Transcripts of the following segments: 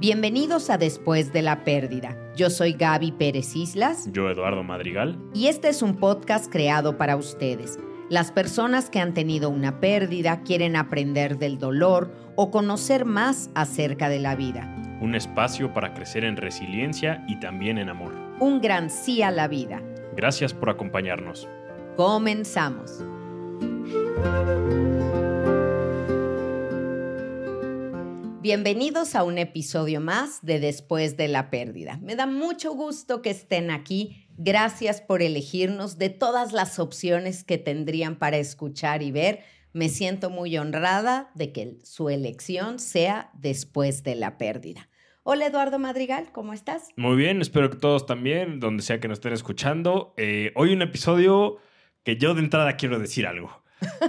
Bienvenidos a Después de la Pérdida. Yo soy Gaby Pérez Islas. Yo Eduardo Madrigal. Y este es un podcast creado para ustedes. Las personas que han tenido una pérdida quieren aprender del dolor o conocer más acerca de la vida. Un espacio para crecer en resiliencia y también en amor. Un gran sí a la vida. Gracias por acompañarnos. Comenzamos. Bienvenidos a un episodio más de Después de la Pérdida. Me da mucho gusto que estén aquí. Gracias por elegirnos de todas las opciones que tendrían para escuchar y ver. Me siento muy honrada de que su elección sea después de la pérdida. Hola Eduardo Madrigal, ¿cómo estás? Muy bien, espero que todos también, donde sea que nos estén escuchando. Eh, hoy un episodio que yo de entrada quiero decir algo.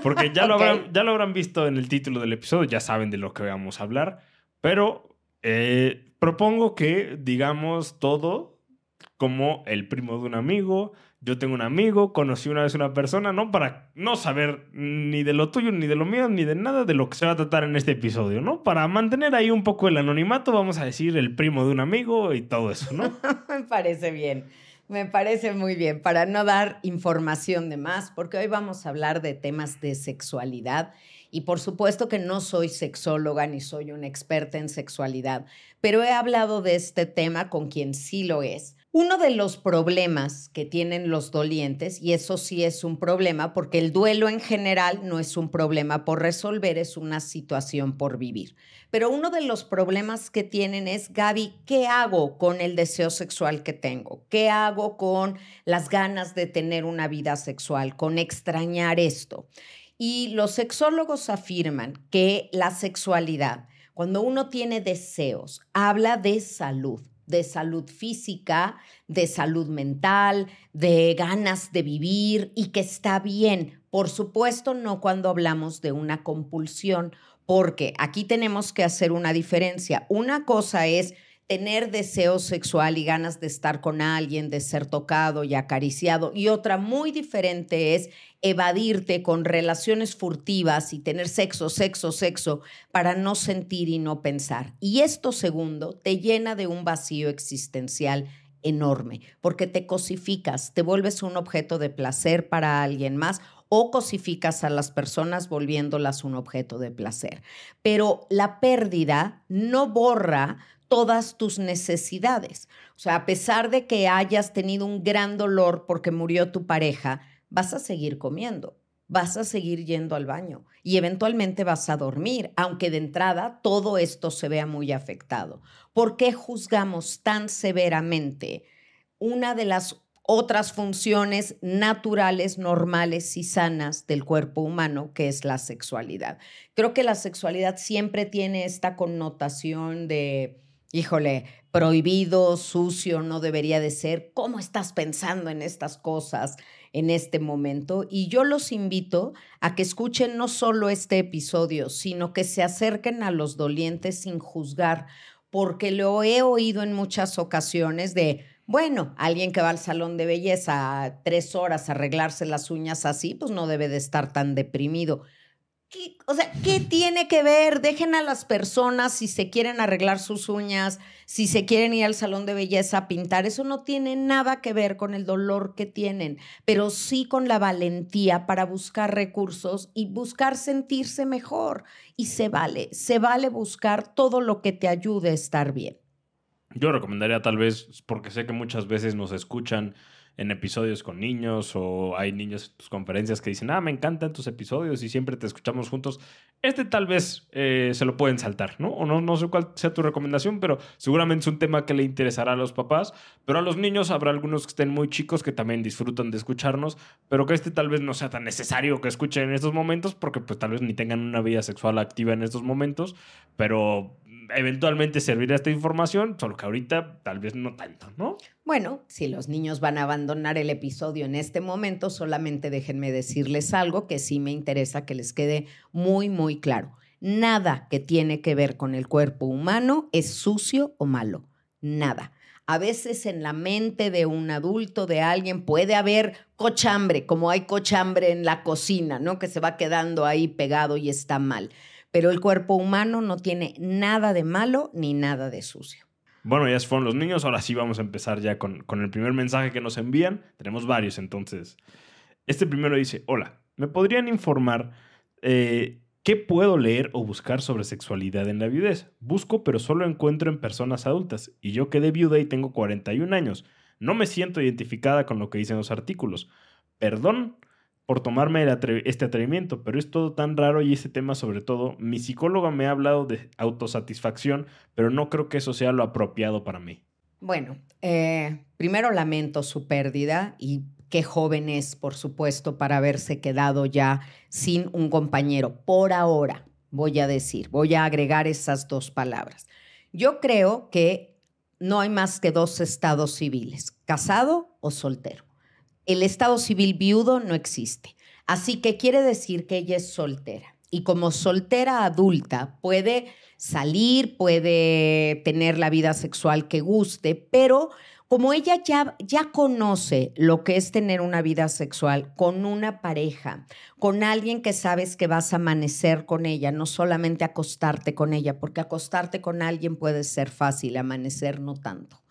Porque ya, lo habrán, ya lo habrán visto en el título del episodio, ya saben de lo que vamos a hablar. Pero eh, propongo que digamos todo como el primo de un amigo. Yo tengo un amigo, conocí una vez una persona, ¿no? Para no saber ni de lo tuyo, ni de lo mío, ni de nada de lo que se va a tratar en este episodio, ¿no? Para mantener ahí un poco el anonimato, vamos a decir el primo de un amigo y todo eso, ¿no? Me parece bien. Me parece muy bien, para no dar información de más, porque hoy vamos a hablar de temas de sexualidad. Y por supuesto que no soy sexóloga ni soy una experta en sexualidad, pero he hablado de este tema con quien sí lo es uno de los problemas que tienen los dolientes, y eso sí es un problema, porque el duelo en general no es un problema por resolver, es una situación por vivir. Pero uno de los problemas que tienen es, Gaby, ¿qué hago con el deseo sexual que tengo? ¿Qué hago con las ganas de tener una vida sexual, con extrañar esto? Y los sexólogos afirman que la sexualidad, cuando uno tiene deseos, habla de salud de salud física, de salud mental, de ganas de vivir y que está bien. Por supuesto, no cuando hablamos de una compulsión, porque aquí tenemos que hacer una diferencia. Una cosa es tener deseo sexual y ganas de estar con alguien, de ser tocado y acariciado. Y otra muy diferente es evadirte con relaciones furtivas y tener sexo, sexo, sexo para no sentir y no pensar. Y esto segundo te llena de un vacío existencial enorme, porque te cosificas, te vuelves un objeto de placer para alguien más o cosificas a las personas volviéndolas un objeto de placer. Pero la pérdida no borra todas tus necesidades. O sea, a pesar de que hayas tenido un gran dolor porque murió tu pareja, vas a seguir comiendo, vas a seguir yendo al baño y eventualmente vas a dormir, aunque de entrada todo esto se vea muy afectado. ¿Por qué juzgamos tan severamente una de las otras funciones naturales, normales y sanas del cuerpo humano, que es la sexualidad? Creo que la sexualidad siempre tiene esta connotación de híjole, prohibido, sucio, no debería de ser. ¿Cómo estás pensando en estas cosas en este momento? Y yo los invito a que escuchen no solo este episodio, sino que se acerquen a los dolientes sin juzgar, porque lo he oído en muchas ocasiones de, bueno, alguien que va al salón de belleza tres horas a arreglarse las uñas así, pues no debe de estar tan deprimido o sea, ¿qué tiene que ver? Dejen a las personas si se quieren arreglar sus uñas, si se quieren ir al salón de belleza a pintar. Eso no tiene nada que ver con el dolor que tienen, pero sí con la valentía para buscar recursos y buscar sentirse mejor. Y se vale, se vale buscar todo lo que te ayude a estar bien. Yo recomendaría tal vez, porque sé que muchas veces nos escuchan en episodios con niños o hay niños en tus conferencias que dicen, ah, me encantan tus episodios y siempre te escuchamos juntos. Este tal vez eh, se lo pueden saltar, ¿no? O no, no sé cuál sea tu recomendación, pero seguramente es un tema que le interesará a los papás, pero a los niños habrá algunos que estén muy chicos que también disfrutan de escucharnos, pero que este tal vez no sea tan necesario que escuchen en estos momentos porque pues tal vez ni tengan una vida sexual activa en estos momentos, pero eventualmente servirá esta información, solo que ahorita tal vez no tanto, ¿no? Bueno, si los niños van a abandonar el episodio en este momento, solamente déjenme decirles algo que sí me interesa que les quede muy, muy claro. Nada que tiene que ver con el cuerpo humano es sucio o malo. Nada. A veces en la mente de un adulto, de alguien, puede haber cochambre, como hay cochambre en la cocina, ¿no? Que se va quedando ahí pegado y está mal pero el cuerpo humano no tiene nada de malo ni nada de sucio. Bueno, ya fueron los niños, ahora sí vamos a empezar ya con, el primer mensaje que nos envían. Tenemos varios, entonces. Este primero dice, hola, ¿me podrían informar eh, qué puedo leer o buscar sobre sexualidad en la viudez? Busco, pero solo encuentro en personas adultas, y yo quedé viuda y tengo 41 años. No me siento identificada con lo que dicen los artículos. Perdón por tomarme este atrevimiento, pero es todo tan raro y ese tema sobre todo, mi psicóloga me ha hablado de autosatisfacción, pero no creo que eso sea lo apropiado para mí. Bueno, eh, primero lamento su pérdida y qué joven es, por supuesto, para haberse quedado ya sin un compañero. Por ahora, voy a decir, voy a agregar esas dos palabras. Yo creo que no hay más que dos estados civiles, casado o soltero. El estado civil viudo no existe. Así que quiere decir que ella es soltera. Y como soltera adulta puede salir, puede tener la vida sexual que guste, pero como ella ya, ya conoce lo que es tener una vida sexual con una pareja, con alguien que sabes que vas a amanecer con ella, no solamente acostarte con ella, porque acostarte con alguien puede ser fácil, amanecer no tanto.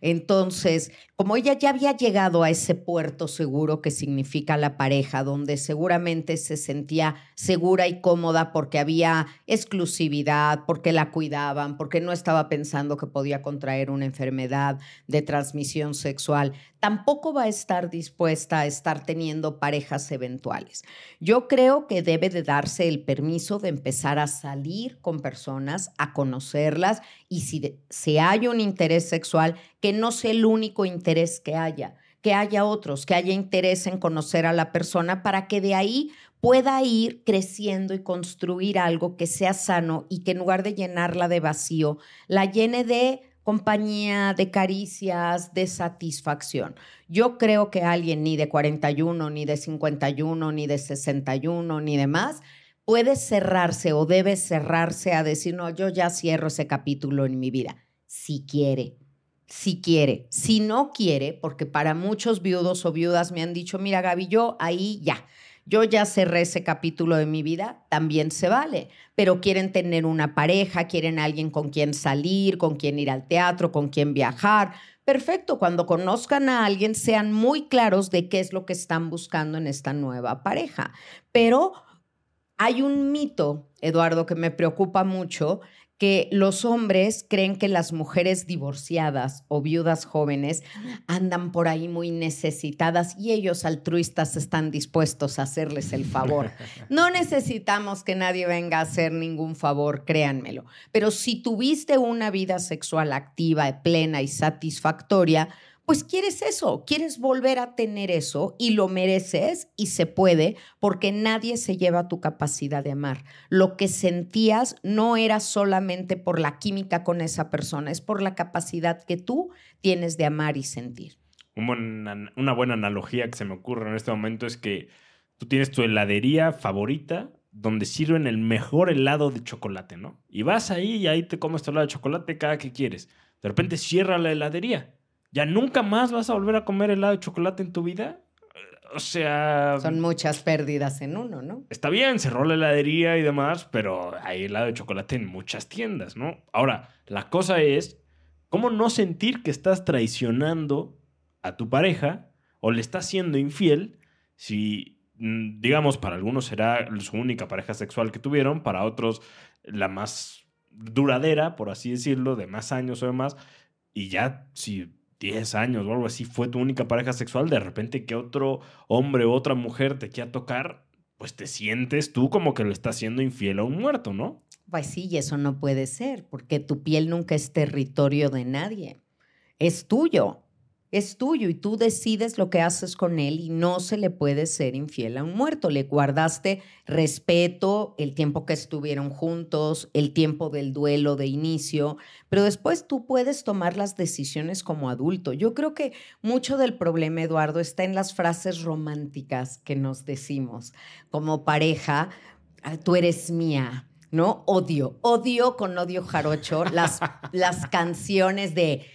Entonces, como ella ya había llegado a ese puerto seguro que significa la pareja, donde seguramente se sentía segura y cómoda porque había exclusividad, porque la cuidaban, porque no estaba pensando que podía contraer una enfermedad de transmisión sexual, tampoco va a estar dispuesta a estar teniendo parejas eventuales. Yo creo que debe de darse el permiso de empezar a salir con personas, a conocerlas y si se hay un interés sexual, que no sea el único interés que haya, que haya otros, que haya interés en conocer a la persona para que de ahí pueda ir creciendo y construir algo que sea sano y que en lugar de llenarla de vacío, la llene de compañía, de caricias, de satisfacción. Yo creo que alguien ni de 41, ni de 51, ni de 61, ni de más, puede cerrarse o debe cerrarse a decir, no, yo ya cierro ese capítulo en mi vida, si quiere si quiere. Si no quiere, porque para muchos viudos o viudas me han dicho, mira Gaby, yo ahí ya, yo ya cerré ese capítulo de mi vida, también se vale, pero quieren tener una pareja, quieren alguien con quien salir, con quien ir al teatro, con quien viajar. Perfecto, cuando conozcan a alguien sean muy claros de qué es lo que están buscando en esta nueva pareja. Pero hay un mito, Eduardo, que me preocupa mucho, que los hombres creen que las mujeres divorciadas o viudas jóvenes andan por ahí muy necesitadas y ellos altruistas están dispuestos a hacerles el favor. No necesitamos que nadie venga a hacer ningún favor, créanmelo. Pero si tuviste una vida sexual activa, plena y satisfactoria, pues quieres eso, quieres volver a tener eso y lo mereces y se puede porque nadie se lleva tu capacidad de amar. Lo que sentías no era solamente por la química con esa persona, es por la capacidad que tú tienes de amar y sentir. Una buena analogía que se me ocurre en este momento es que tú tienes tu heladería favorita donde sirven el mejor helado de chocolate, ¿no? Y vas ahí y ahí te comes tu helado de chocolate cada que quieres. De repente cierra la heladería ¿Ya nunca más vas a volver a comer helado de chocolate en tu vida? O sea... Son muchas pérdidas en uno, ¿no? Está bien, cerró la heladería y demás, pero hay helado de chocolate en muchas tiendas, ¿no? Ahora, la cosa es, ¿cómo no sentir que estás traicionando a tu pareja o le estás siendo infiel si, mm, digamos, para algunos será su única pareja sexual que tuvieron, para otros la más duradera, por así decirlo, de más años o demás, y ya si 10 años o algo así fue tu única pareja sexual, de repente que otro hombre o otra mujer te quiera tocar, pues te sientes tú como que lo estás haciendo infiel a un muerto, ¿no? Pues sí, y eso no puede ser, porque tu piel nunca es territorio de nadie, es tuyo es tuyo y tú decides lo que haces con él y no se le puede ser infiel a un muerto. Le guardaste respeto, el tiempo que estuvieron juntos, el tiempo del duelo de inicio, pero después tú puedes tomar las decisiones como adulto. Yo creo que mucho del problema, Eduardo, está en las frases románticas que nos decimos como pareja, ah, tú eres mía. ¿No? Odio, odio con odio jarocho las, las canciones de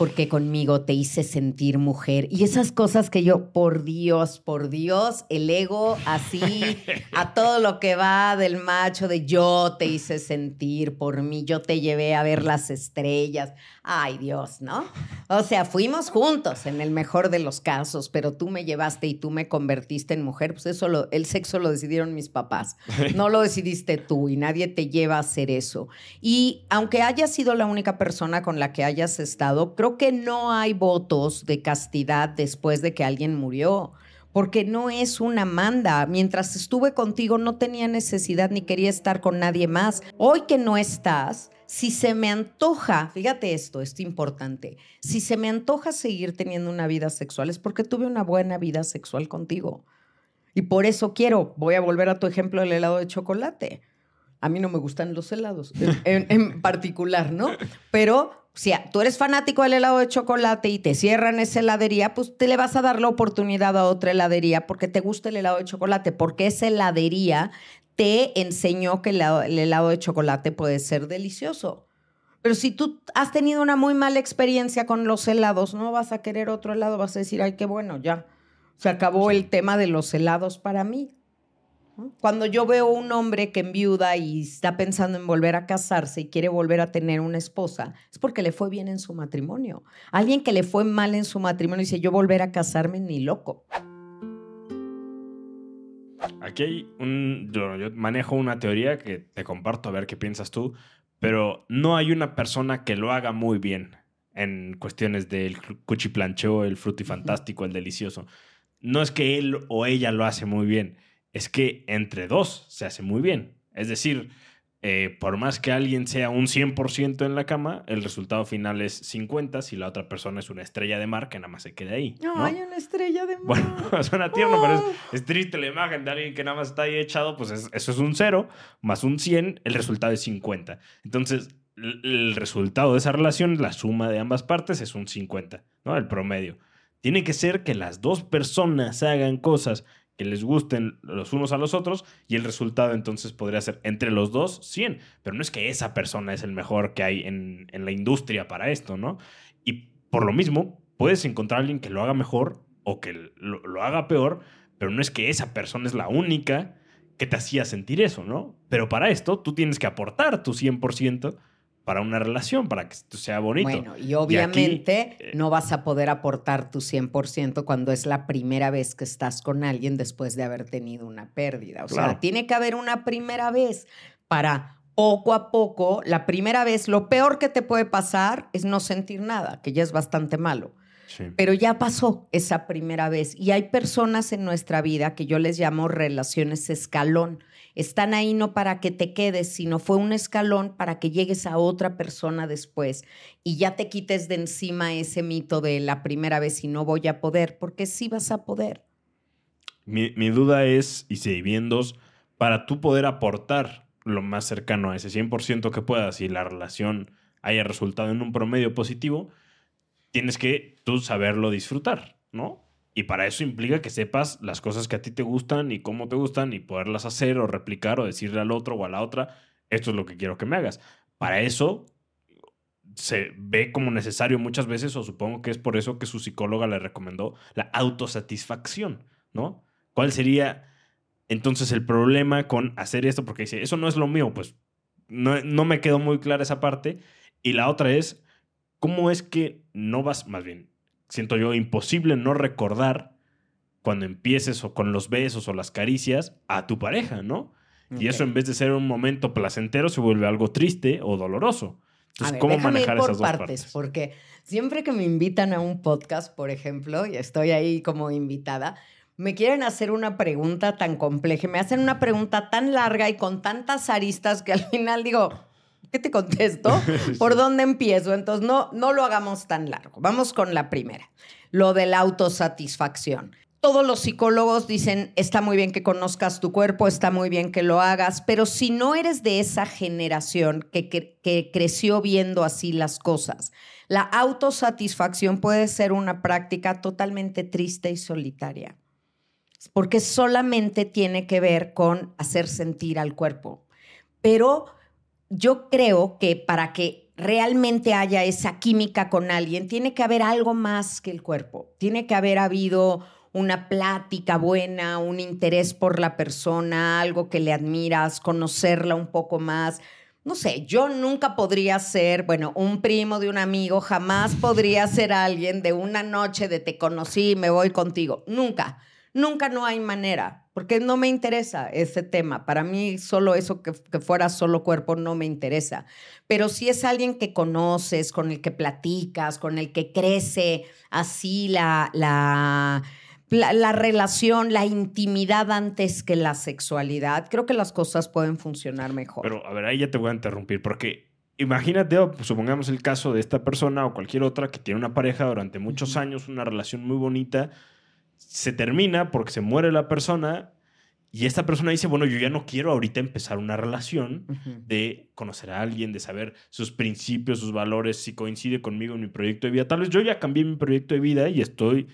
porque conmigo te hice sentir mujer. Y esas cosas que yo, por Dios, por Dios, el ego así, a todo lo que va del macho, de yo te hice sentir por mí, yo te llevé a ver las estrellas. Ay Dios, ¿no? O sea, fuimos juntos en el mejor de los casos, pero tú me llevaste y tú me convertiste en mujer. Pues eso, lo, el sexo lo decidieron mis papás. No lo decidiste tú y nadie te lleva a hacer eso. Y aunque hayas sido la única persona con la que hayas estado, creo que no hay votos de castidad después de que alguien murió, porque no es una manda. Mientras estuve contigo no tenía necesidad ni quería estar con nadie más. Hoy que no estás, si se me antoja, fíjate esto, esto es importante, si se me antoja seguir teniendo una vida sexual es porque tuve una buena vida sexual contigo. Y por eso quiero, voy a volver a tu ejemplo del helado de chocolate. A mí no me gustan los helados, en, en particular, ¿no? Pero si tú eres fanático del helado de chocolate y te cierran esa heladería, pues te le vas a dar la oportunidad a otra heladería porque te gusta el helado de chocolate, porque esa heladería te enseñó que el helado, de chocolate puede ser delicioso. Pero si tú has tenido una muy mala experiencia con los helados, no vas a querer otro helado, vas a decir, ay, qué bueno, ya. Se acabó el tema de los helados para mí. Cuando yo veo un hombre que enviuda y está pensando en volver a casarse y quiere volver a tener una esposa, es porque le fue bien en su matrimonio. Alguien que le fue mal en su matrimonio dice, yo volver a casarme ni loco. Aquí hay un... Yo, manejo una teoría que te comparto a ver qué piensas tú, pero no hay una persona que lo haga muy bien en cuestiones del cuchiplancheo, el frutifantástico, el delicioso. No es que él o ella lo hace muy bien es que entre dos se hace muy bien. Es decir, eh, por más que alguien sea un 100% en la cama, el resultado final es 50 si la otra persona es una estrella de mar que nada más se queda ahí. No, hay una estrella de mar. Bueno, suena tierno, pero es, triste la imagen de alguien que nada más está ahí echado, pues eso es un 0 más un 100, el resultado es 50. Entonces, el, resultado de esa relación, la suma de ambas partes es un 50, ¿no? El promedio. Tiene que ser que las dos personas hagan cosas que les gusten los unos a los otros y el resultado entonces podría ser entre los dos 100. Pero no es que esa persona es el mejor que hay en, la industria para esto, ¿no? Y por lo mismo, puedes encontrar a alguien que lo haga mejor o que lo, lo haga peor, pero no es que esa persona es la única que te hacía sentir eso, ¿no? Pero para esto tú tienes que aportar tu 100% para una relación, para que sea bonito. Bueno, y obviamente eh, no vas a poder aportar tu 100% cuando es la primera vez que estás con alguien después de haber tenido una pérdida. O sea, tiene que haber una primera vez para poco a poco, la primera vez, lo peor que te puede pasar es no sentir nada, que ya es bastante malo. Pero ya pasó esa primera vez y hay personas en nuestra vida que yo les llamo relaciones escalón están ahí no para que te quedes, sino fue un escalón para que llegues a otra persona después y ya te quites de encima ese mito de la primera vez y no voy a poder, porque sí vas a poder. Mi, duda es, y si viendo, para tú poder aportar lo más cercano a ese 100% que puedas y la relación haya resultado en un promedio positivo, tienes que tú saberlo disfrutar, ¿no? Y para eso implica que sepas las cosas que a ti te gustan y cómo te gustan y poderlas hacer o replicar o decirle al otro o a la otra, esto es lo que quiero que me hagas. Para eso se ve como necesario muchas veces, o supongo que es por eso que su psicóloga le recomendó la autosatisfacción, ¿no? ¿Cuál sería entonces el problema con hacer esto? Porque dice, eso no es lo mío, pues no, no me quedó muy clara esa parte. Y la otra es, ¿cómo es que no vas, más bien, siento yo, imposible no recordar cuando empieces o con los besos o las caricias a tu pareja, ¿no? Y eso en vez de ser un momento placentero se vuelve algo triste o doloroso. Entonces, ¿cómo manejar esas dos partes? Porque siempre que me invitan a un podcast, por ejemplo, y estoy ahí como invitada, me quieren hacer una pregunta tan compleja, me hacen una pregunta tan larga y con tantas aristas que al final digo, ¿Qué te contesto? ¿Por dónde empiezo? Entonces, no, no lo hagamos tan largo. Vamos con la primera, lo de la autosatisfacción. Todos los psicólogos dicen, está muy bien que conozcas tu cuerpo, está muy bien que lo hagas, pero si no eres de esa generación que, que creció viendo así las cosas, la autosatisfacción puede ser una práctica totalmente triste y solitaria, porque solamente tiene que ver con hacer sentir al cuerpo. Pero yo creo que para que realmente haya esa química con alguien, tiene que haber algo más que el cuerpo. Tiene que haber habido una plática buena, un interés por la persona, algo que le admiras, conocerla un poco más. No sé, yo nunca podría ser, bueno, un primo de un amigo, jamás podría ser alguien de una noche de te conocí, me voy contigo. Nunca, nunca no hay manera, porque no me interesa ese tema. Para mí solo eso que, que fuera solo cuerpo no me interesa. Pero si es alguien que conoces, con el que platicas, con el que crece así la... la la, relación, la intimidad antes que la sexualidad, creo que las cosas pueden funcionar mejor. Pero, a ver, ahí ya te voy a interrumpir, porque imagínate, supongamos el caso de esta persona o cualquier otra que tiene una pareja durante muchos años, una relación muy bonita, se termina porque se muere la persona y esta persona dice, bueno, yo ya no quiero ahorita empezar una relación de conocer a alguien, de saber sus principios, sus valores, si coincide conmigo en mi proyecto de vida. Tal vez yo ya cambié mi proyecto de vida y estoy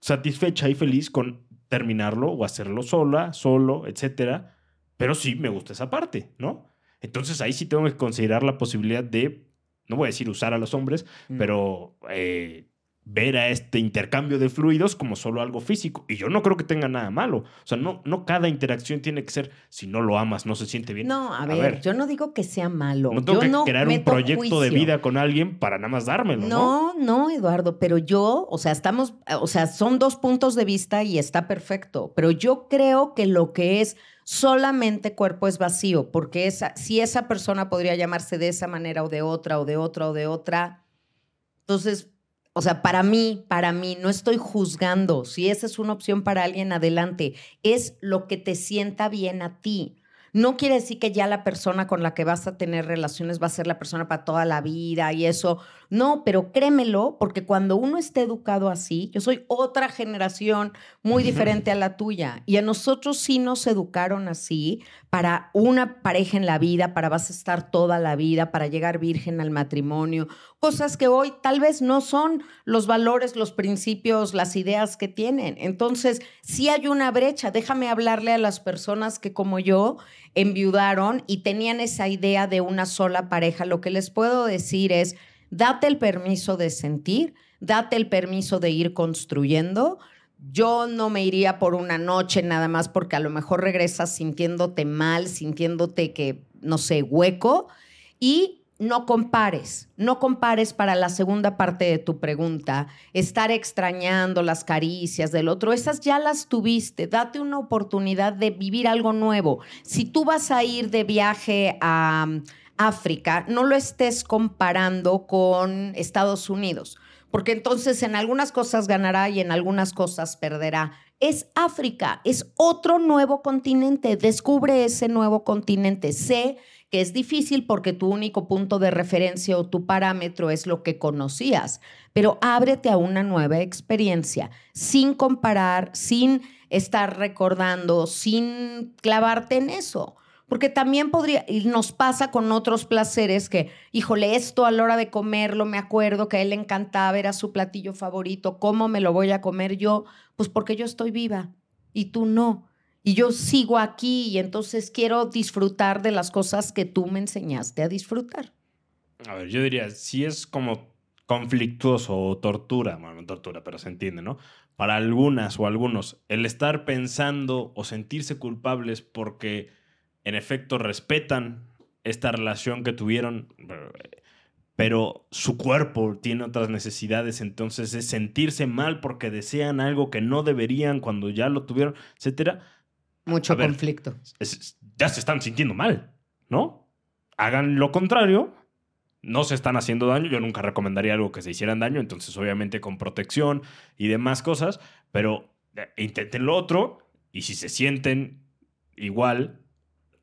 satisfecha y feliz con terminarlo o hacerlo sola, solo, etcétera. Pero sí me gusta esa parte, ¿no? Entonces ahí sí tengo que considerar la posibilidad de, no voy a decir usar a los hombres, mm. pero eh, ver a este intercambio de fluidos como solo algo físico. Y yo no creo que tenga nada malo. O sea, no, no cada interacción tiene que ser, si no lo amas, no se siente bien. No, a, ver, yo no digo que sea malo. No tengo que crear un proyecto de vida con alguien para nada más dármelo. No, no, no, Eduardo, pero yo, o sea, estamos, o sea, son dos puntos de vista y está perfecto. Pero yo creo que lo que es solamente cuerpo es vacío, porque esa, si esa persona podría llamarse de esa manera o de otra, o de otra, o de otra, entonces o sea, para mí, para mí, no estoy juzgando. Si esa es una opción para alguien, adelante. Es lo que te sienta bien a ti. No quiere decir que ya la persona con la que vas a tener relaciones va a ser la persona para toda la vida y eso. No, pero créemelo, porque cuando uno está educado así, yo soy otra generación muy diferente a la tuya y a nosotros sí nos educaron así para una pareja en la vida, para vas a estar toda la vida, para llegar virgen al matrimonio, cosas que hoy tal vez no son los valores, los principios, las ideas que tienen. Entonces, sí hay una brecha. Déjame hablarle a las personas que como yo enviudaron y tenían esa idea de una sola pareja, lo que les puedo decir es, date el permiso de sentir, date el permiso de ir construyendo. Yo no me iría por una noche nada más porque a lo mejor regresas sintiéndote mal, sintiéndote que, no sé, hueco. Y no compares, no compares para la segunda parte de tu pregunta, estar extrañando las caricias del otro, esas ya las tuviste, date una oportunidad de vivir algo nuevo. Si tú vas a ir de viaje a África, no lo estés comparando con Estados Unidos, porque entonces en algunas cosas ganará y en algunas cosas perderá. Es África, es otro nuevo continente, descubre ese nuevo continente, sé que es difícil porque tu único punto de referencia o tu parámetro es lo que conocías, pero ábrete a una nueva experiencia sin comparar, sin estar recordando, sin clavarte en eso. Porque también podría, y nos pasa con otros placeres que, híjole, esto a la hora de comerlo, me acuerdo que a él le encantaba, era su platillo favorito, ¿cómo me lo voy a comer yo? Pues porque yo estoy viva y tú no y yo sigo aquí y entonces quiero disfrutar de las cosas que tú me enseñaste a disfrutar. A ver, yo diría, si es como conflictuoso o tortura, bueno, no tortura, pero se entiende, ¿no? Para algunas o algunos, el estar pensando o sentirse culpables porque en efecto respetan esta relación que tuvieron, pero su cuerpo tiene otras necesidades, entonces es sentirse mal porque desean algo que no deberían cuando ya lo tuvieron, etcétera mucho conflicto. ya se están sintiendo mal, ¿no? Hagan lo contrario. No se están haciendo daño. Yo nunca recomendaría algo que se hicieran daño. Entonces, obviamente, con protección y demás cosas. Pero eh, intenten lo otro. Y si se sienten igual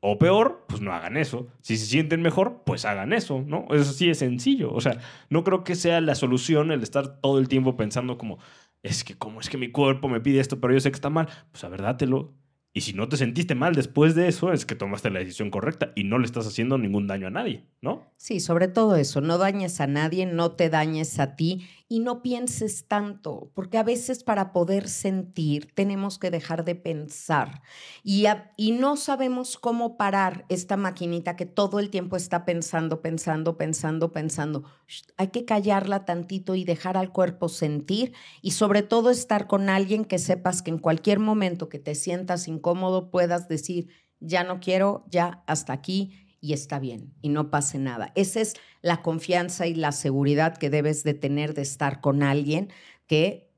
o peor, pues no hagan eso. Si se sienten mejor, pues hagan eso, ¿no? Eso sí es sencillo. O sea, no creo que sea la solución el estar todo el tiempo pensando como, es que como es que mi cuerpo me pide esto, pero yo sé que está mal. Pues a ver, dátelo y si no te sentiste mal después de eso, es que tomaste la decisión correcta y no le estás haciendo ningún daño a nadie, ¿no? Sí, sobre todo eso, no dañes a nadie, no te dañes a ti y no pienses tanto, porque a veces para poder sentir tenemos que dejar de pensar y, y no sabemos cómo parar esta maquinita que todo el tiempo está pensando, pensando, pensando, pensando. Hay que callarla tantito y dejar al cuerpo sentir y sobre todo estar con alguien que sepas que en cualquier momento que te sientas incómodo puedas decir, ya no quiero, ya hasta aquí y está bien y no pase nada. Esa es la confianza y la seguridad que debes de tener de estar con alguien que,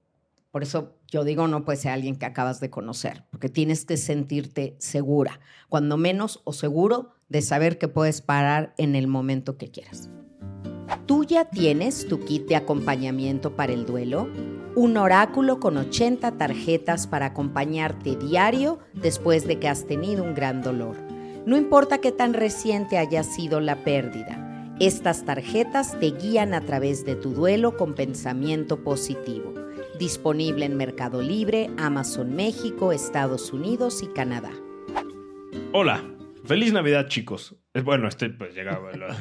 por eso yo digo, no puede ser alguien que acabas de conocer, porque tienes que sentirte segura, cuando menos o seguro de saber que puedes parar en el momento que quieras. ¿Tú ya tienes tu kit de acompañamiento para el duelo? Un oráculo con 80 tarjetas para acompañarte diario después de que has tenido un gran dolor no importa qué tan reciente haya sido la pérdida, estas tarjetas te guían a través de tu duelo con pensamiento positivo. Disponible en Mercado Libre, Amazon México, Estados Unidos y Canadá. Hola, feliz Navidad chicos. Bueno, este pues llega,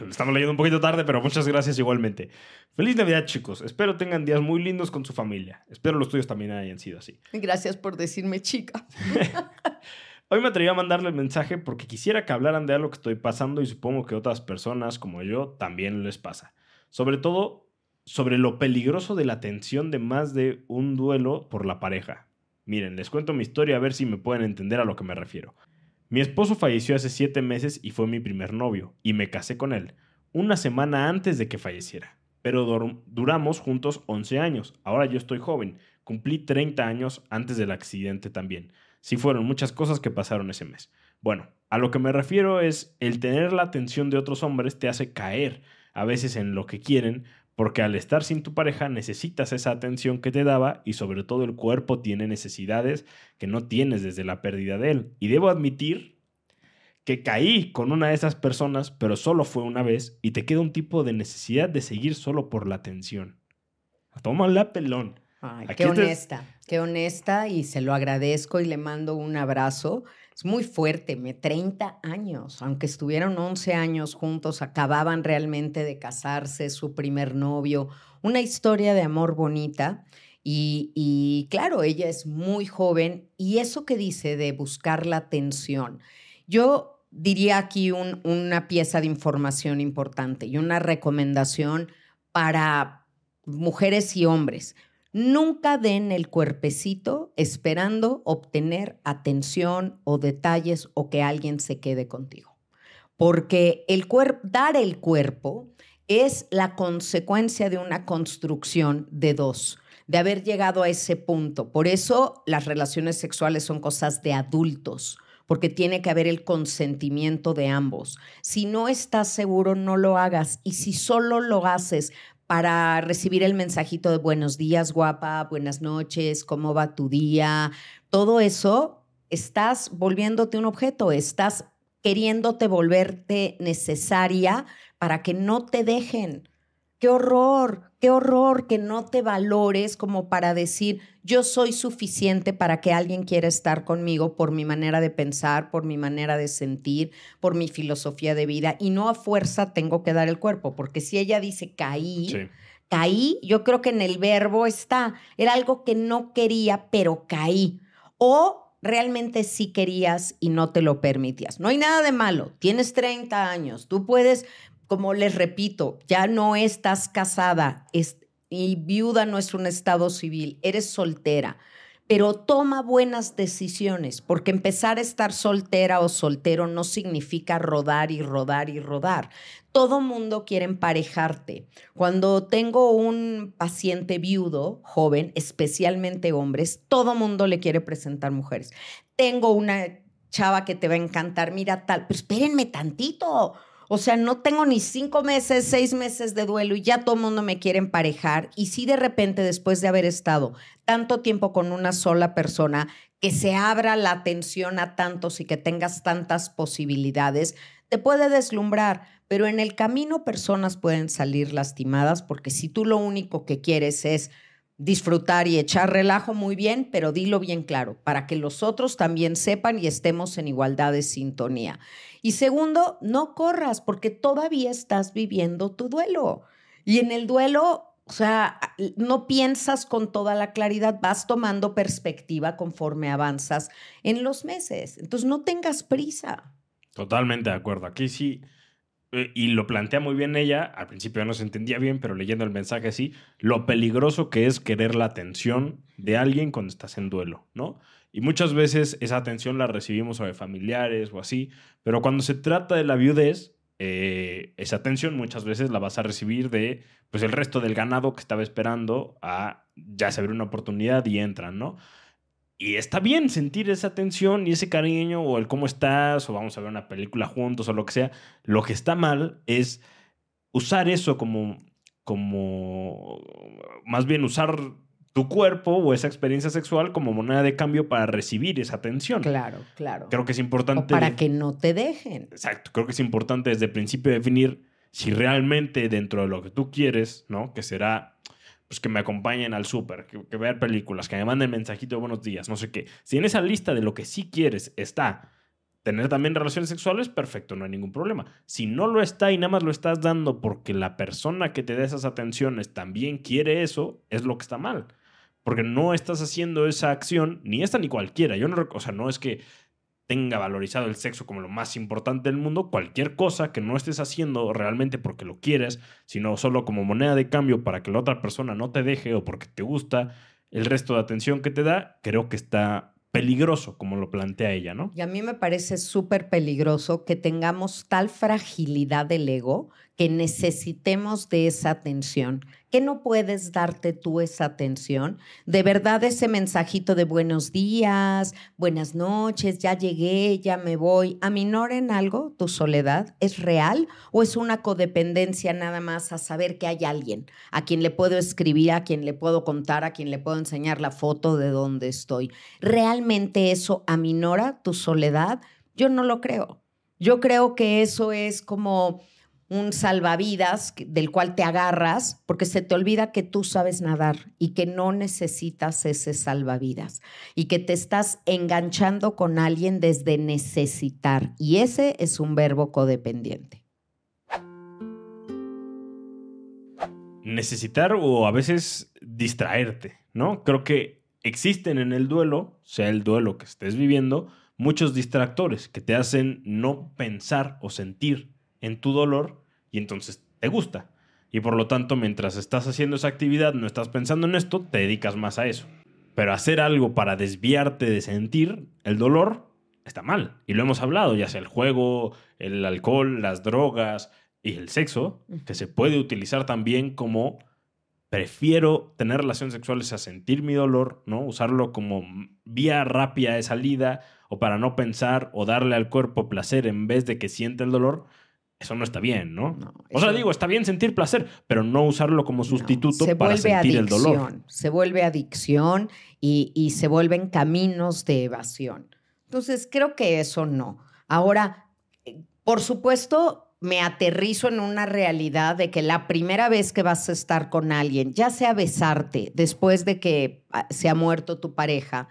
estamos leyendo un poquito tarde, pero muchas gracias igualmente. Feliz Navidad chicos. Espero tengan días muy lindos con su familia. Espero los tuyos también hayan sido así. Gracias por decirme chica. Hoy me atreví a mandarle el mensaje porque quisiera que hablaran de algo que estoy pasando y supongo que otras personas como yo también les pasa. Sobre todo sobre lo peligroso de la tensión de más de un duelo por la pareja. Miren, les cuento mi historia a ver si me pueden entender a lo que me refiero. Mi esposo falleció hace siete meses y fue mi primer novio, y me casé con él, una semana antes de que falleciera. Pero duramos juntos 11 años, ahora yo estoy joven, cumplí 30 años antes del accidente también sí fueron muchas cosas que pasaron ese mes. Bueno, a lo que me refiero es el tener la atención de otros hombres te hace caer a veces en lo que quieren, porque al estar sin tu pareja necesitas esa atención que te daba y sobre todo el cuerpo tiene necesidades que no tienes desde la pérdida de él. Y debo admitir que caí con una de esas personas, pero solo fue una vez y te queda un tipo de necesidad de seguir solo por la atención. Toma qué honesta, qué honesta y se lo agradezco y le mando un abrazo. Es muy fuerte, me 30 años, aunque estuvieron 11 años juntos, acababan realmente de casarse, su primer novio, una historia de amor bonita. Y, claro, ella es muy joven y eso que dice de buscar la atención, yo diría aquí una pieza de información importante y una recomendación para mujeres y hombres. Nunca den el cuerpecito esperando obtener atención o detalles o que alguien se quede contigo. Porque el dar el cuerpo es la consecuencia de una construcción de dos, de haber llegado a ese punto. Por eso las relaciones sexuales son cosas de adultos porque tiene que haber el consentimiento de ambos. Si no estás seguro, no lo hagas. Y si solo lo haces para recibir el mensajito de buenos días, guapa, buenas noches, cómo va tu día, todo eso, estás volviéndote un objeto, estás queriéndote volverte necesaria para que no te dejen. Qué horror, qué horror que no te valores como para decir, yo soy suficiente para que alguien quiera estar conmigo por mi manera de pensar, por mi manera de sentir, por mi filosofía de vida. Y no a fuerza tengo que dar el cuerpo, porque si ella dice caí, caí, yo creo que en el verbo está, era algo que no quería, pero caí. O realmente sí querías y no te lo permitías. No hay nada de malo, tienes 30 años, tú puedes como les repito, ya no estás casada y viuda no es un estado civil, eres soltera, pero toma buenas decisiones, porque empezar a estar soltera o soltero no significa rodar y rodar y rodar. Todo mundo quiere emparejarte. Cuando tengo un paciente viudo, joven, especialmente hombres, todo mundo le quiere presentar mujeres. Tengo una chava que te va a encantar, mira tal, pero espérenme tantito o sea, no tengo ni cinco meses, seis meses de duelo y ya todo el mundo me quiere emparejar. Y si de repente, después de haber estado tanto tiempo con una sola persona, que se abra la atención a tantos y que tengas tantas posibilidades, te puede deslumbrar. Pero en el camino personas pueden salir lastimadas porque si tú lo único que quieres es disfrutar y echar relajo muy bien, pero dilo bien claro, para que los otros también sepan y estemos en igualdad de sintonía. Y segundo, no corras porque todavía estás viviendo tu duelo. Y en el duelo O sea, no piensas con toda la claridad, vas tomando perspectiva conforme avanzas en los meses. Entonces, no tengas prisa. Totalmente de acuerdo. Aquí sí, y lo plantea muy bien ella, al principio no se entendía bien, pero leyendo el mensaje sí, lo peligroso que es querer la atención de alguien cuando estás en duelo, ¿no? Y muchas veces esa atención la recibimos de familiares o así, pero cuando se trata de la viudez, eh, esa atención muchas veces la vas a recibir de pues el resto del ganado que estaba esperando a ya se abre una oportunidad y entran, ¿no? Y está bien sentir esa atención y ese cariño o el cómo estás o vamos a ver una película juntos o lo que sea. Lo que está mal es usar eso como, como, más bien usar tu cuerpo o esa experiencia sexual como moneda de cambio para recibir esa atención. Claro, claro. Creo que es importante. para que no te dejen. Exacto. Creo que es importante desde el principio definir si realmente dentro de lo que tú quieres, ¿no? Que será pues que me acompañen al súper, que, que, vean películas, que me manden mensajito de buenos días, no sé qué. Si en esa lista de lo que sí quieres está tener también relaciones sexuales, perfecto, no hay ningún problema. Si no lo está y nada más lo estás dando porque la persona que te da esas atenciones también quiere eso, es lo que está mal porque no estás haciendo esa acción, ni esta ni cualquiera. Yo no, o sea, no es que tenga valorizado el sexo como lo más importante del mundo, cualquier cosa que no estés haciendo realmente porque lo quieres, sino solo como moneda de cambio para que la otra persona no te deje o porque te gusta el resto de atención que te da, creo que está peligroso, como lo plantea ella, ¿no? Y a mí me parece súper peligroso que tengamos tal fragilidad del ego que necesitemos de esa atención, que no puedes darte tú esa atención. De verdad ese mensajito de buenos días, buenas noches, ya llegué, ya me voy, ¿aminoren algo tu soledad? ¿Es real o es una codependencia nada más a saber que hay alguien a quien le puedo escribir, a quien le puedo contar, a quien le puedo enseñar la foto de dónde estoy? ¿Realmente eso aminora tu soledad? Yo no lo creo. Yo creo que eso es como un salvavidas del cual te agarras porque se te olvida que tú sabes nadar y que no necesitas ese salvavidas y que te estás enganchando con alguien desde necesitar y ese es un verbo codependiente. Necesitar o a veces distraerte, ¿no? Creo que existen en el duelo, sea el duelo que estés viviendo, muchos distractores que te hacen no pensar o sentir en tu dolor y entonces te gusta. Y por lo tanto, mientras estás haciendo esa actividad, no estás pensando en esto, te dedicas más a eso. Pero hacer algo para desviarte de sentir el dolor está mal. Y lo hemos hablado, ya sea el juego, el alcohol, las drogas y el sexo, que se puede utilizar también como prefiero tener relaciones sexuales a sentir mi dolor, ¿no? Usarlo como vía rápida de salida o para no pensar o darle al cuerpo placer en vez de que siente el dolor, eso no está bien, ¿no? o sea, digo, está bien sentir placer, pero no usarlo como sustituto para sentir el dolor. Se vuelve adicción y, y se vuelven caminos de evasión. Entonces, creo que eso no. Ahora, por supuesto, me aterrizo en una realidad de que la primera vez que vas a estar con alguien, ya sea besarte después de que ah, se ha muerto tu pareja,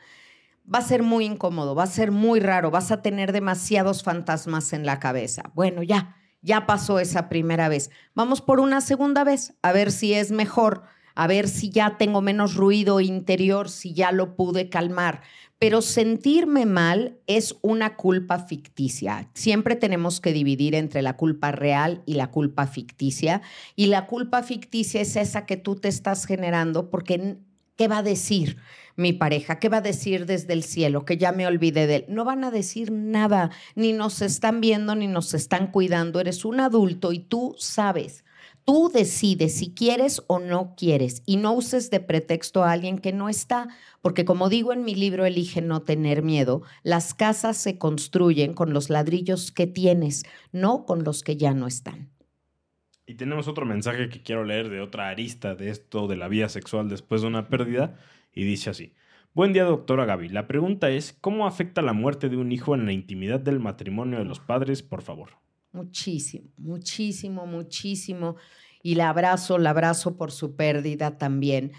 va a ser muy incómodo, va a ser muy raro, vas a tener demasiados fantasmas en la cabeza. Bueno, ya, ya pasó esa primera vez. Vamos por una segunda vez, a ver si es mejor, a ver si ya tengo menos ruido interior, si ya lo pude calmar. Pero sentirme mal es una culpa ficticia. Siempre tenemos que dividir entre la culpa real y la culpa ficticia. Y la culpa ficticia es esa que tú te estás generando porque ¿qué va a decir? mi pareja? ¿Qué va a decir desde el cielo? Que ya me olvidé de él. No van a decir nada, ni nos están viendo, ni nos están cuidando. Eres un adulto y tú sabes. Tú decides si quieres o no quieres y no uses de pretexto a alguien que no está, porque como digo en mi libro Elige no tener miedo, las casas se construyen con los ladrillos que tienes, no con los que ya no están. Y tenemos otro mensaje que quiero leer de otra arista de esto de la vida sexual después de una pérdida y dice así. Buen día, doctora Gaby. La pregunta es, ¿cómo afecta la muerte de un hijo en la intimidad del matrimonio de los padres, por favor? Muchísimo, muchísimo, muchísimo. Y la abrazo, la abrazo por su pérdida también.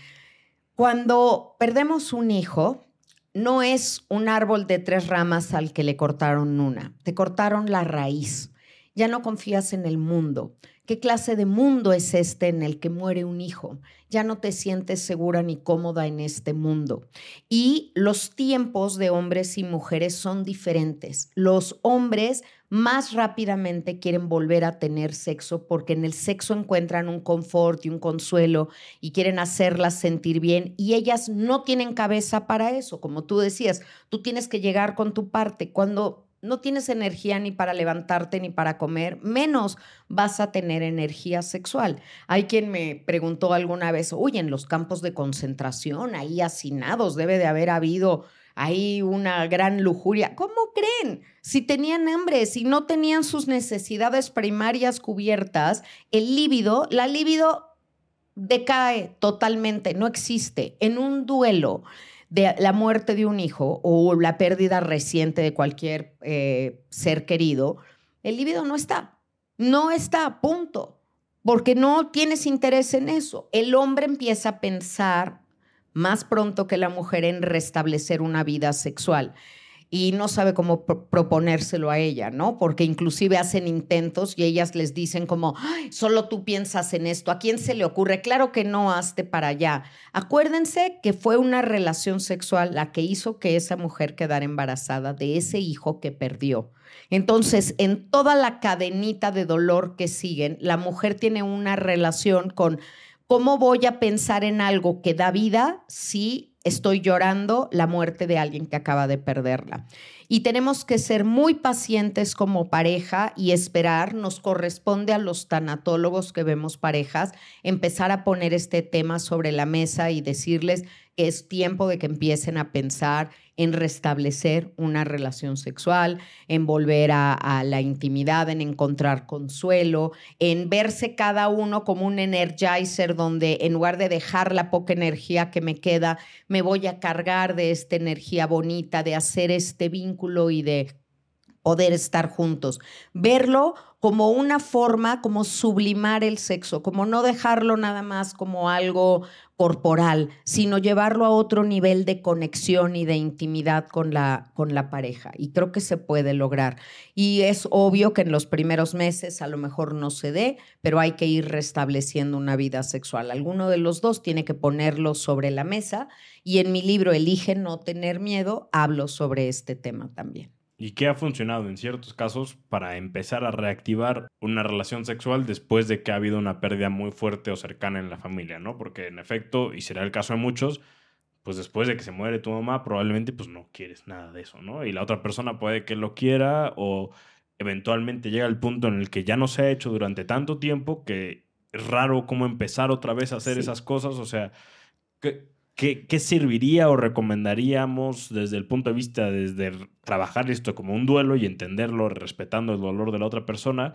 Cuando perdemos un hijo, no es un árbol de tres ramas al que le cortaron una, te cortaron la raíz. Ya no confías en el mundo. ¿Qué clase de mundo es este en el que muere un hijo? Ya no te sientes segura ni cómoda en este mundo. Y los tiempos de hombres y mujeres son diferentes. Los hombres más rápidamente quieren volver a tener sexo porque en el sexo encuentran un confort y un consuelo y quieren hacerlas sentir bien y ellas no tienen cabeza para eso. Como tú decías, tú tienes que llegar con tu parte. Cuando no tienes energía ni para levantarte ni para comer, menos vas a tener energía sexual. Hay quien me preguntó alguna vez, oye, en los campos de concentración, ahí hacinados, debe de haber habido ahí una gran lujuria. ¿Cómo creen? Si tenían hambre, si no tenían sus necesidades primarias cubiertas, el líbido, la líbido decae totalmente, no existe. En un duelo de la muerte de un hijo o la pérdida reciente de cualquier eh, ser querido, el líbido no está. No está, a punto. Porque no tienes interés en eso. El hombre empieza a pensar más pronto que la mujer en restablecer una vida sexual y no sabe cómo proponérselo a ella, ¿no? Porque inclusive hacen intentos y ellas les dicen como, solo tú piensas en esto, ¿a quién se le ocurre? Claro que no, hazte para allá. Acuérdense que fue una relación sexual la que hizo que esa mujer quedara embarazada de ese hijo que perdió. Entonces, en toda la cadenita de dolor que siguen, la mujer tiene una relación con cómo voy a pensar en algo que da vida si estoy llorando la muerte de alguien que acaba de perderla. Y tenemos que ser muy pacientes como pareja y esperar, nos corresponde a los tanatólogos que vemos parejas, empezar a poner este tema sobre la mesa y decirles, es tiempo de que empiecen a pensar en restablecer una relación sexual, en volver a, la intimidad, en encontrar consuelo, en verse cada uno como un energizer donde en lugar de dejar la poca energía que me queda, me voy a cargar de esta energía bonita, de hacer este vínculo y de poder estar juntos. Verlo como una forma, como sublimar el sexo, como no dejarlo nada más como algo corporal, sino llevarlo a otro nivel de conexión y de intimidad con la, con la pareja. Y creo que se puede lograr. Y es obvio que en los primeros meses a lo mejor no se dé, pero hay que ir restableciendo una vida sexual. Alguno de los dos tiene que ponerlo sobre la mesa y en mi libro Elige no tener miedo, hablo sobre este tema también y qué ha funcionado en ciertos casos para empezar a reactivar una relación sexual después de que ha habido una pérdida muy fuerte o cercana en la familia, ¿no? Porque en efecto, y será el caso de muchos, pues después de que se muere tu mamá, probablemente pues no quieres nada de eso, ¿no? Y la otra persona puede que lo quiera o eventualmente llega el punto en el que ya no se ha hecho durante tanto tiempo que es raro cómo empezar otra vez a hacer esas cosas, o sea, que ¿Qué, serviría o recomendaríamos desde el punto de vista desde trabajar esto como un duelo y entenderlo respetando el dolor de la otra persona,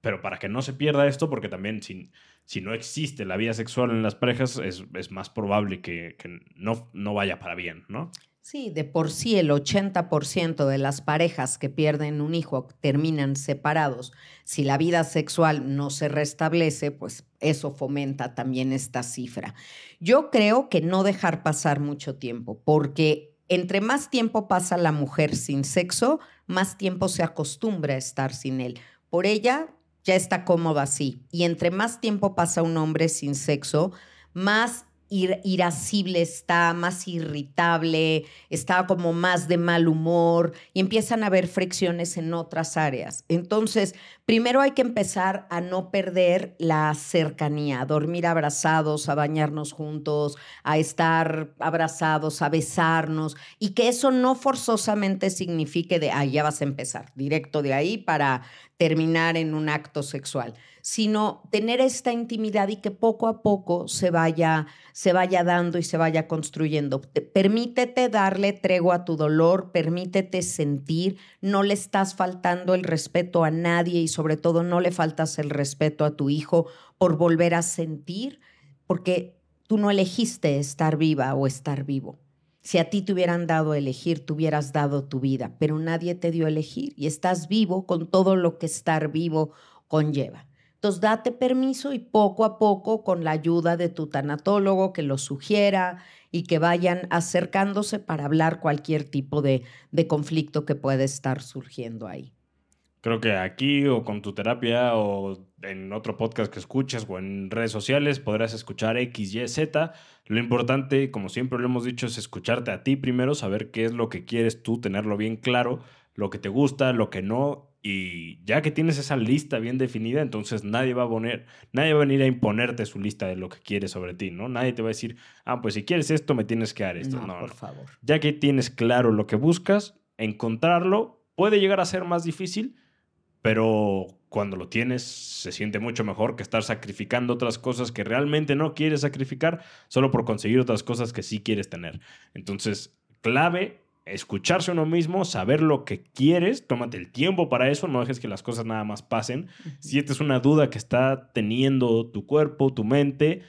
pero para que no se pierda esto, porque también si, si no existe la vida sexual en las parejas, es, es más probable que, que, no, no vaya para bien, ¿no? Sí, de por sí el 80% de las parejas que pierden un hijo terminan separados. Si la vida sexual no se restablece, pues eso fomenta también esta cifra. Yo creo que no dejar pasar mucho tiempo, porque entre más tiempo pasa la mujer sin sexo, más tiempo se acostumbra a estar sin él. Por ella ya está cómoda así. Y entre más tiempo pasa un hombre sin sexo, más irascible está, más irritable, está como más de mal humor y empiezan a haber fricciones en otras áreas. Entonces, primero hay que empezar a no perder la cercanía, a dormir abrazados, a bañarnos juntos, a estar abrazados, a besarnos y que eso no forzosamente signifique de, ah, ya vas a empezar, directo de ahí para terminar en un acto sexual, sino tener esta intimidad y que poco a poco se vaya, se vaya dando y se vaya construyendo. Permítete darle tregua a tu dolor, permítete sentir, no le estás faltando el respeto a nadie y sobre todo no le faltas el respeto a tu hijo por volver a sentir, porque tú no elegiste estar viva o estar vivo. Si a ti te hubieran dado elegir, tú hubieras dado tu vida, pero nadie te dio elegir y estás vivo con todo lo que estar vivo conlleva. Entonces, date permiso y poco a poco, con la ayuda de tu tanatólogo que lo sugiera y que vayan acercándose para hablar cualquier tipo de, de conflicto que pueda estar surgiendo ahí. Creo que aquí o con tu terapia o en otro podcast que escuches o en redes sociales podrás escuchar X, Y, Z. Lo importante, como siempre lo hemos dicho, es escucharte a ti primero, saber qué es lo que quieres tú, tenerlo bien claro, lo que te gusta, lo que no. Y ya que tienes esa lista bien definida, entonces nadie va a poner, nadie va a venir a imponerte su lista de lo que quieres sobre ti, ¿no? Nadie te va a decir, ah, pues si quieres esto, me tienes que dar esto. No, No, por no. favor. Ya que tienes claro lo que buscas, encontrarlo puede llegar a ser más difícil, pero cuando lo tienes se siente mucho mejor que estar sacrificando otras cosas que realmente no quieres sacrificar solo por conseguir otras cosas que sí quieres tener. Entonces, clave, escucharse uno mismo, saber lo que quieres, tómate el tiempo para eso, no dejes que las cosas nada más pasen. Si esta es una duda que está teniendo tu cuerpo, tu mente,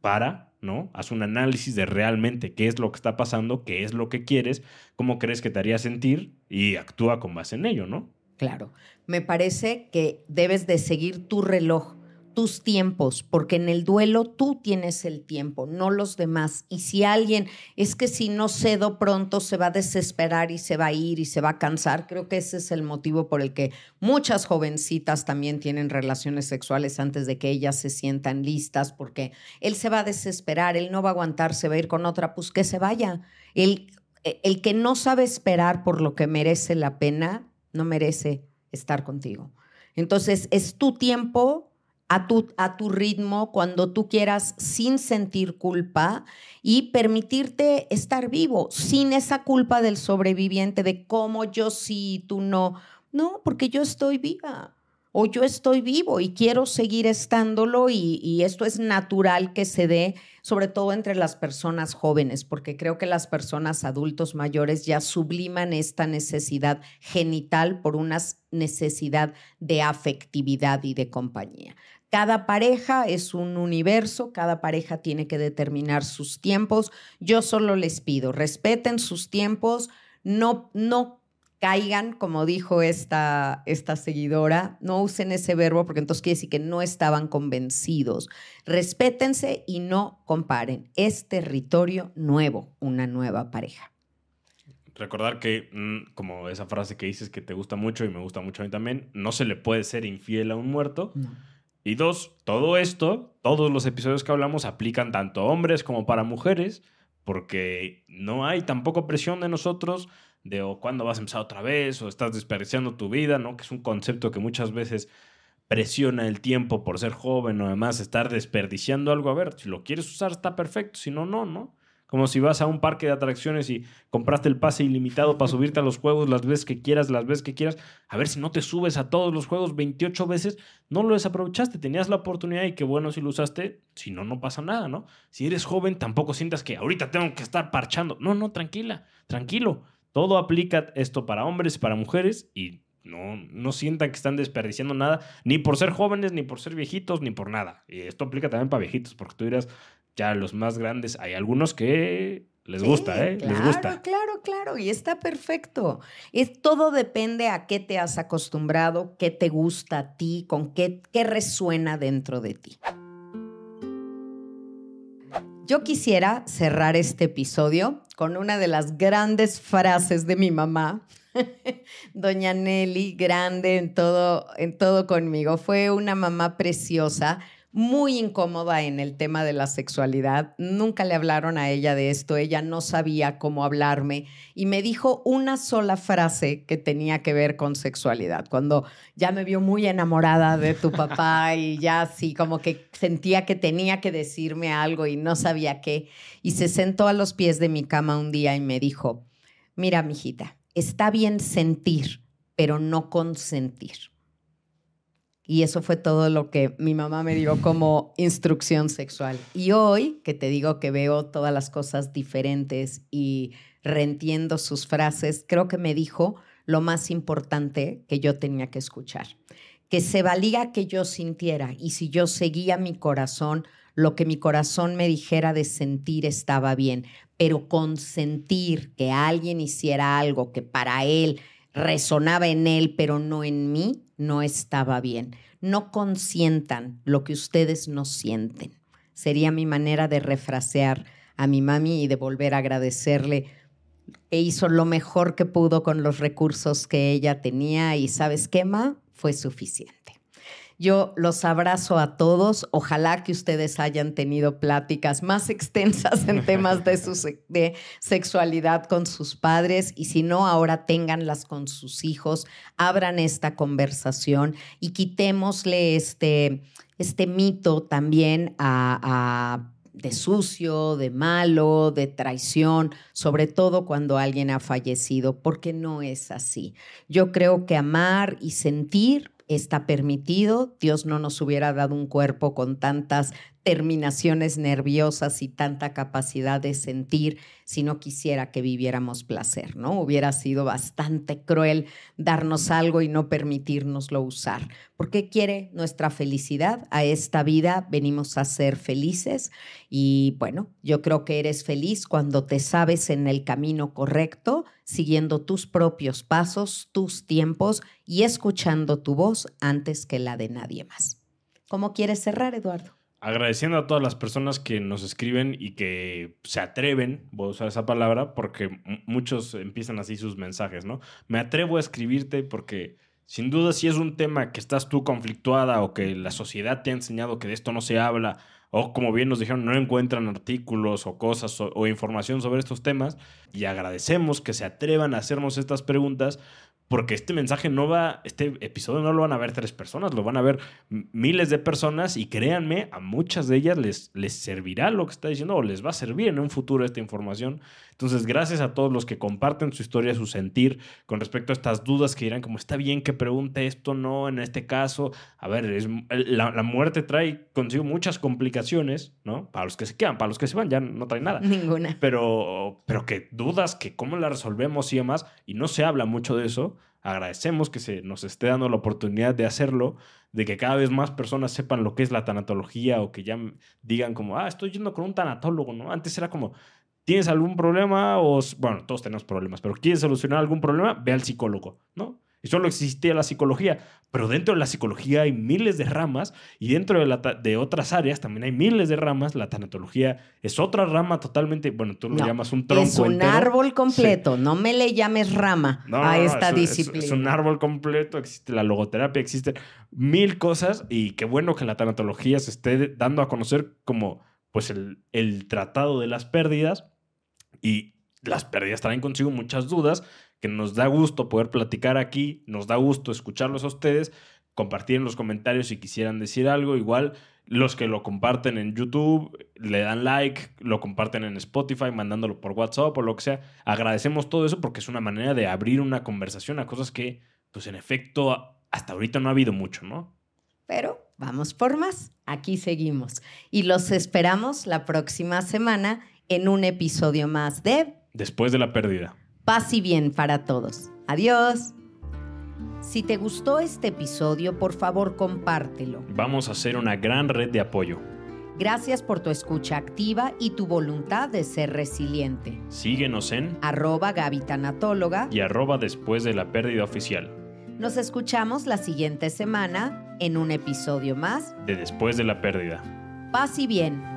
para, ¿no? Haz un análisis de realmente qué es lo que está pasando, qué es lo que quieres, cómo crees que te haría sentir y actúa con base en ello, ¿no? Claro. Me parece que debes de seguir tu reloj, tus tiempos, porque en el duelo tú tienes el tiempo, no los demás. Y si alguien, es que si no cedo pronto se va a desesperar y se va a ir y se va a cansar, creo que ese es el motivo por el que muchas jovencitas también tienen relaciones sexuales antes de que ellas se sientan listas, porque él se va a desesperar, él no va a aguantar, se va a ir con otra, pues que se vaya. El, el que no sabe esperar por lo que merece la pena, no merece estar contigo. Entonces, es tu tiempo a tu, a tu ritmo, cuando tú quieras, sin sentir culpa y permitirte estar vivo, sin esa culpa del sobreviviente de cómo yo sí tú no. No, porque yo estoy viva o yo estoy vivo y quiero seguir estándolo y, y, esto es natural que se dé, sobre todo entre las personas jóvenes, porque creo que las personas adultos mayores ya subliman esta necesidad genital por una necesidad de afectividad y de compañía. Cada pareja es un universo, cada pareja tiene que determinar sus tiempos. Yo solo les pido, respeten sus tiempos, no, no caigan, como dijo esta, esta seguidora, no usen ese verbo porque entonces quiere decir que no estaban convencidos. Respétense y no comparen. Es territorio nuevo, una nueva pareja. Recordar que, mm, como esa frase que dices que te gusta mucho y me gusta mucho a mí también, no se le puede ser infiel a un muerto. No. Y dos, todo esto, todos los episodios que hablamos aplican tanto a hombres como para mujeres, porque no hay tampoco presión de nosotros de o cuándo vas a empezar otra vez o estás desperdiciando tu vida, ¿no? Que es un concepto que muchas veces presiona el tiempo por ser joven o además estar desperdiciando algo. A ver, si lo quieres usar está perfecto, si no, no, ¿no? Como si vas a un parque de atracciones y compraste el pase ilimitado para subirte a los juegos las veces que quieras, las veces que quieras. A ver si no te subes a todos los juegos 28 veces, no lo desaprovechaste, tenías la oportunidad y qué bueno si lo usaste, si no, no pasa nada, ¿no? Si eres joven, tampoco sientas que ahorita tengo que estar parchando. No, no, tranquila, tranquilo. Todo aplica esto para hombres, para mujeres y no, no sientan que están desperdiciando nada, ni por ser jóvenes, ni por ser viejitos, ni por nada. Y esto aplica también para viejitos, porque tú dirás, ya los más grandes, hay algunos que les gusta, ¿eh? Claro, les gusta. claro, claro, y está perfecto. Es, todo depende a qué te has acostumbrado, qué te gusta a ti, con qué, qué resuena dentro de ti. Yo quisiera cerrar este episodio con una de las grandes frases de mi mamá, Doña Nelly, grande en todo, en todo conmigo. Fue una mamá preciosa, muy incómoda en el tema de la sexualidad. Nunca le hablaron a ella de esto, ella no sabía cómo hablarme y me dijo una sola frase que tenía que ver con sexualidad. Cuando ya me vio muy enamorada de tu papá y ya así como que sentía que tenía que decirme algo y no sabía qué, y se sentó a los pies de mi cama un día y me dijo, mira, mijita, está bien sentir, pero no consentir. Y eso fue todo lo que mi mamá me dio como instrucción sexual. Y hoy, que te digo que veo todas las cosas diferentes y reentiendo sus frases, creo que me dijo lo más importante que yo tenía que escuchar. Que se valía que yo sintiera y si yo seguía mi corazón, lo que mi corazón me dijera de sentir estaba bien, pero consentir que alguien hiciera algo que para él resonaba en él, pero no en mí, no estaba bien. No consientan lo que ustedes no sienten. Sería mi manera de refrasear a mi mami y de volver a agradecerle e hizo lo mejor que pudo con los recursos que ella tenía y sabes qué, Ma, fue suficiente. Yo los abrazo a todos. Ojalá que ustedes hayan tenido pláticas más extensas en temas de, su de sexualidad con sus padres y si no, ahora ténganlas con sus hijos. Abran esta conversación y quitémosle este, este mito también a, de sucio, de malo, de traición, sobre todo cuando alguien ha fallecido, porque no es así. Yo creo que amar y sentir está permitido. Dios no nos hubiera dado un cuerpo con tantas terminaciones nerviosas y tanta capacidad de sentir si no quisiera que viviéramos placer, ¿no? Hubiera sido bastante cruel darnos algo y no permitirnoslo usar. ¿Por qué quiere nuestra felicidad? A esta vida venimos a ser felices y bueno, yo creo que eres feliz cuando te sabes en el camino correcto, siguiendo tus propios pasos, tus tiempos y escuchando tu voz antes que la de nadie más. ¿Cómo quieres cerrar, Eduardo? Agradeciendo a todas las personas que nos escriben y que se atreven, voy a usar esa palabra, porque muchos empiezan así sus mensajes, ¿no? Me atrevo a escribirte porque sin duda si es un tema que estás tú conflictuada o que la sociedad te ha enseñado que de esto no se habla, o como bien nos dijeron, no encuentran artículos o cosas o, información sobre estos temas, y agradecemos que se atrevan a hacernos estas preguntas porque este mensaje no va, este episodio no lo van a ver tres personas, lo van a ver miles de personas y créanme, a muchas de ellas les, les servirá lo que está diciendo o les va a servir en un futuro esta información. Entonces, gracias a todos los que comparten su historia, su sentir con respecto a estas dudas que dirán como está bien que pregunte esto, no, en este caso, a ver, es, la, la, muerte trae consigo muchas complicaciones, ¿no? Para los que se quedan, para los que se van ya no trae nada. Ninguna. Pero, pero que dudas, que cómo la resolvemos y demás, y no se habla mucho de eso agradecemos que se nos esté dando la oportunidad de hacerlo, de que cada vez más personas sepan lo que es la tanatología o que ya digan como, ah, estoy yendo con un tanatólogo, ¿no? Antes era como, ¿tienes algún problema? O, bueno, todos tenemos problemas, pero ¿quieres solucionar algún problema? Ve al psicólogo, ¿no? Y solo existía la psicología. Pero dentro de la psicología hay miles de ramas y dentro de, la, de otras áreas también hay miles de ramas. La tanatología es otra rama totalmente, bueno, tú lo llamas un tronco. Es un árbol completo, no me le llames rama a esta disciplina. Es, es, un árbol completo, existe la logoterapia, existen mil cosas y qué bueno que la tanatología se esté dando a conocer como pues el, el tratado de las pérdidas y las pérdidas traen consigo muchas dudas que nos da gusto poder platicar aquí, nos da gusto escucharlos a ustedes, compartir en los comentarios si quisieran decir algo, igual los que lo comparten en YouTube, le dan like, lo comparten en Spotify, mandándolo por WhatsApp o lo que sea. Agradecemos todo eso porque es una manera de abrir una conversación a cosas que, pues en efecto, hasta ahorita no ha habido mucho, ¿no? Pero vamos por más. Aquí seguimos. Y los esperamos la próxima semana en un episodio más de... Después de la pérdida. Paz y bien para todos. Adiós. Si te gustó este episodio, por favor compártelo. Vamos a hacer una gran red de apoyo. Gracias por tu escucha activa y tu voluntad de ser resiliente. Síguenos en arroba gavitanatóloga y arroba después de la pérdida oficial. Nos escuchamos la siguiente semana en un episodio más de Después de la pérdida. Paz y bien